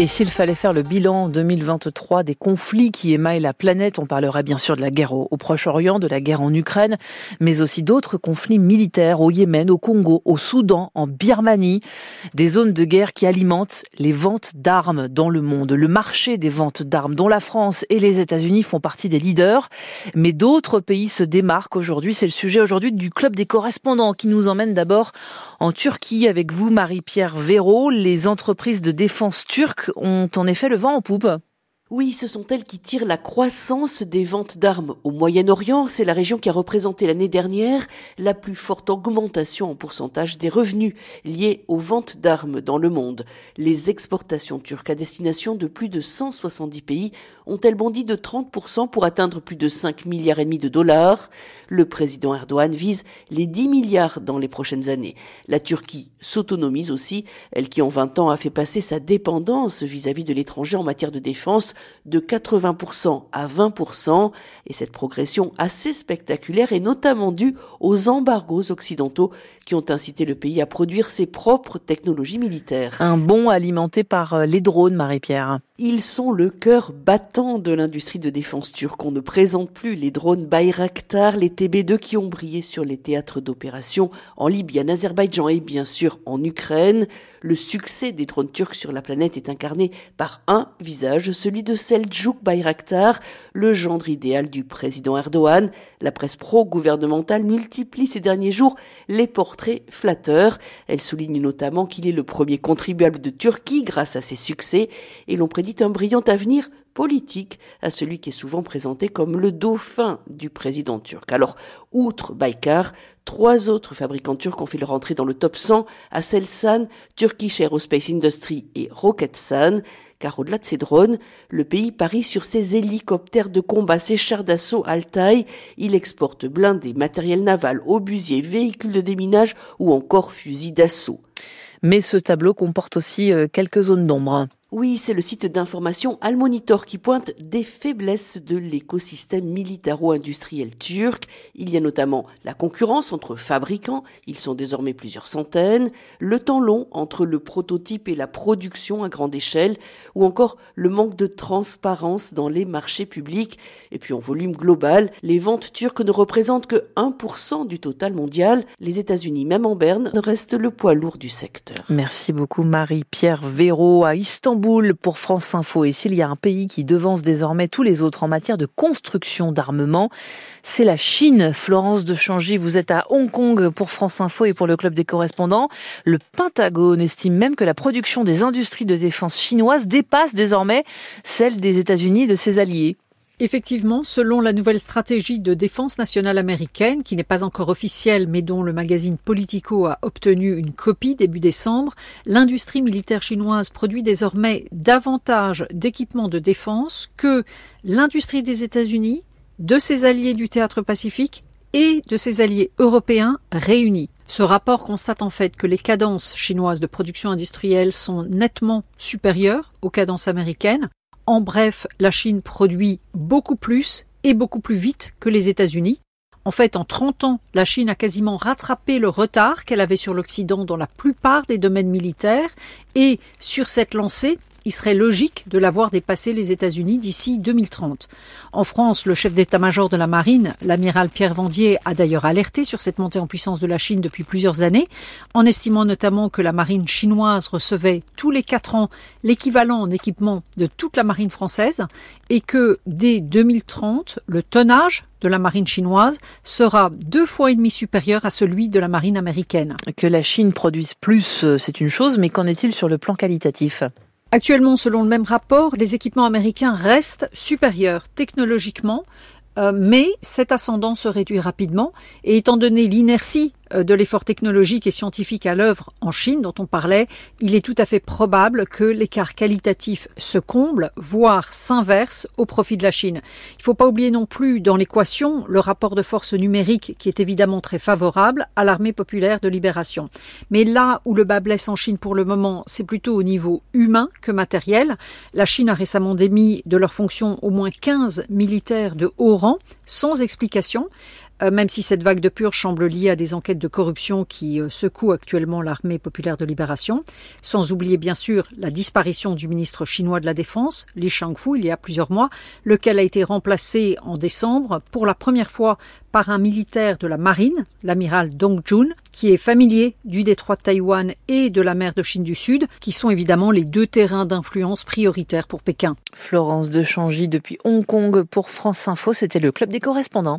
Et s'il fallait faire le bilan 2023 des conflits qui émaillent la planète, on parlerait bien sûr de la guerre au, Proche-Orient, de la guerre en Ukraine, mais aussi d'autres conflits militaires au Yémen, au Congo, au Soudan, en Birmanie, des zones de guerre qui alimentent les ventes d'armes dans le monde, le marché des ventes d'armes dont la France et les États-Unis font partie des leaders, mais d'autres pays se démarquent aujourd'hui. C'est le sujet aujourd'hui du club des correspondants qui nous emmène d'abord en Turquie avec vous, Marie-Pierre Véraud. Les entreprises de défense turques ont en effet le vent en poupe. Oui, ce sont elles qui tirent la croissance des ventes d'armes au Moyen-Orient. C'est la région qui a représenté l'année dernière la plus forte augmentation en pourcentage des revenus liés aux ventes d'armes dans le monde. Les exportations turques à destination de plus de 170 pays ont-elles bondi de 30% pour atteindre plus de 5 milliards et demi de dollars. Le président Erdogan vise les 10 milliards dans les prochaines années. La Turquie s'autonomise aussi, elle qui en 20 ans a fait passer sa dépendance vis-à-vis -vis de l'étranger en matière de défense de 80% à 20%, et cette progression assez spectaculaire est notamment due aux embargos occidentaux qui ont incité le pays à produire ses propres technologies militaires. Un bon alimenté par euh, les drones, Marie-Pierre. Ils sont le cœur battant de l'industrie de défense turque. On ne présente plus les drones Bayraktar, les TB2 qui ont brillé sur les théâtres d'opération en Libye, en Azerbaïdjan et bien sûr en Ukraine. Le succès des drones turcs sur la planète est incarné par un visage, celui de Seljuk Bayraktar, le gendre idéal du président Erdogan. La presse pro-gouvernementale multiplie ces derniers jours les portraits flatteurs. Elle souligne notamment qu'il est le premier contribuable de Turquie grâce à ses succès et l'on prédit un brillant avenir politique à celui qui est souvent présenté comme le dauphin du président turc. Alors, outre Baykar, trois autres fabricants turcs ont fait leur entrée dans le top 100, Aselsan, Turkish Aerospace Industry et Roketsan, car au-delà de ces drones, le pays parie sur ses hélicoptères de combat, ses chars d'assaut Altaï, il exporte blindés, matériel naval, obusiers, véhicules de déminage ou encore fusils d'assaut. Mais ce tableau comporte aussi euh, quelques zones d'ombre. Oui, c'est le site d'information Almonitor qui pointe des faiblesses de l'écosystème militaro-industriel turc. Il y a notamment la concurrence entre fabricants, ils sont désormais plusieurs centaines, le temps long entre le prototype et la production à grande échelle, ou encore le manque de transparence dans les marchés publics. Et puis en volume global, les ventes turques ne représentent que 1% du total mondial. Les États-Unis, même en berne, restent le poids lourd du secteur. Merci beaucoup Marie-Pierre Véraud à Istanbul pour France Info. Et s'il y a un pays qui devance désormais tous les autres en matière de construction d'armement, c'est la Chine. Florence de Changy, vous êtes à Hong Kong pour France Info et pour le Club des correspondants. Le Pentagone estime même que la production des industries de défense chinoises dépasse désormais celle des États-Unis et de ses alliés. Effectivement, selon la nouvelle stratégie de défense nationale américaine, qui n'est pas encore officielle mais dont le magazine Politico a obtenu une copie début décembre, l'industrie militaire chinoise produit désormais davantage d'équipements de défense que l'industrie des États-Unis, de ses alliés du théâtre pacifique et de ses alliés européens réunis. Ce rapport constate en fait que les cadences chinoises de production industrielle sont nettement supérieures aux cadences américaines, en bref, la Chine produit beaucoup plus et beaucoup plus vite que les États-Unis. En fait, en 30 ans, la Chine a quasiment rattrapé le retard qu'elle avait sur l'Occident dans la plupart des domaines militaires et sur cette lancée, il serait logique de l'avoir dépassé les États-Unis d'ici 2030. En France, le chef d'état-major de la marine, l'amiral Pierre Vendier, a d'ailleurs alerté sur cette montée en puissance de la Chine depuis plusieurs années, en estimant notamment que la marine chinoise recevait tous les quatre ans l'équivalent en équipement de toute la marine française et que dès 2030, le tonnage de la marine chinoise sera deux fois et demi supérieur à celui de la marine américaine. Que la Chine produise plus, euh, c'est une chose, mais qu'en est-il sur le plan qualitatif? Actuellement, selon le même rapport, les équipements américains restent supérieurs technologiquement, euh, mais cet ascendant se réduit rapidement. Et étant donné l'inertie de l'effort technologique et scientifique à l'œuvre en Chine dont on parlait, il est tout à fait probable que l'écart qualitatif se comble, voire s'inverse au profit de la Chine. Il ne faut pas oublier non plus dans l'équation le rapport de force numérique qui est évidemment très favorable à l'armée populaire de libération. Mais là où le bas blesse en Chine pour le moment, c'est plutôt au niveau humain que matériel. La Chine a récemment démis de leur fonction au moins 15 militaires de haut rang sans explication. Euh, même si cette vague de purge semble liée à des enquêtes de corruption qui euh, secouent actuellement l'armée populaire de libération, sans oublier bien sûr la disparition du ministre chinois de la Défense, Li Shangfu, il y a plusieurs mois, lequel a été remplacé en décembre pour la première fois par un militaire de la marine, l'amiral Dong Jun, qui est familier du détroit de Taïwan et de la mer de Chine du Sud, qui sont évidemment les deux terrains d'influence prioritaires pour Pékin. Florence de Changy depuis Hong Kong pour France Info, c'était le club des correspondants.